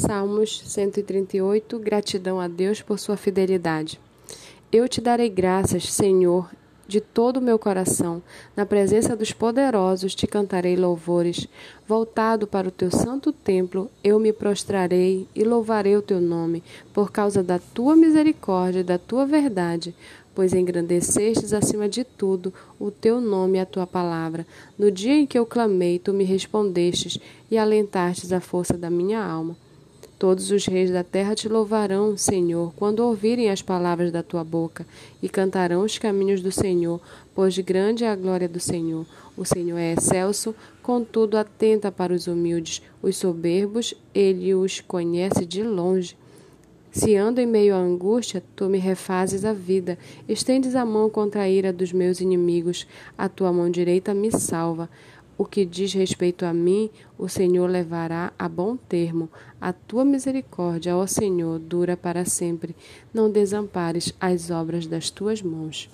Salmos 138 Gratidão a Deus por sua fidelidade. Eu te darei graças, Senhor, de todo o meu coração. Na presença dos poderosos te cantarei louvores. Voltado para o teu santo templo, eu me prostrarei e louvarei o teu nome, por causa da tua misericórdia e da tua verdade pois engrandecestes acima de tudo o teu nome e a tua palavra. No dia em que eu clamei, tu me respondestes e alentastes a força da minha alma. Todos os reis da terra te louvarão, Senhor, quando ouvirem as palavras da tua boca, e cantarão os caminhos do Senhor, pois grande é a glória do Senhor. O Senhor é excelso, contudo atenta para os humildes. Os soberbos, ele os conhece de longe. Se ando em meio à angústia, tu me refazes a vida. Estendes a mão contra a ira dos meus inimigos. A tua mão direita me salva. O que diz respeito a mim, o Senhor levará a bom termo. A tua misericórdia, ó Senhor, dura para sempre. Não desampares as obras das tuas mãos.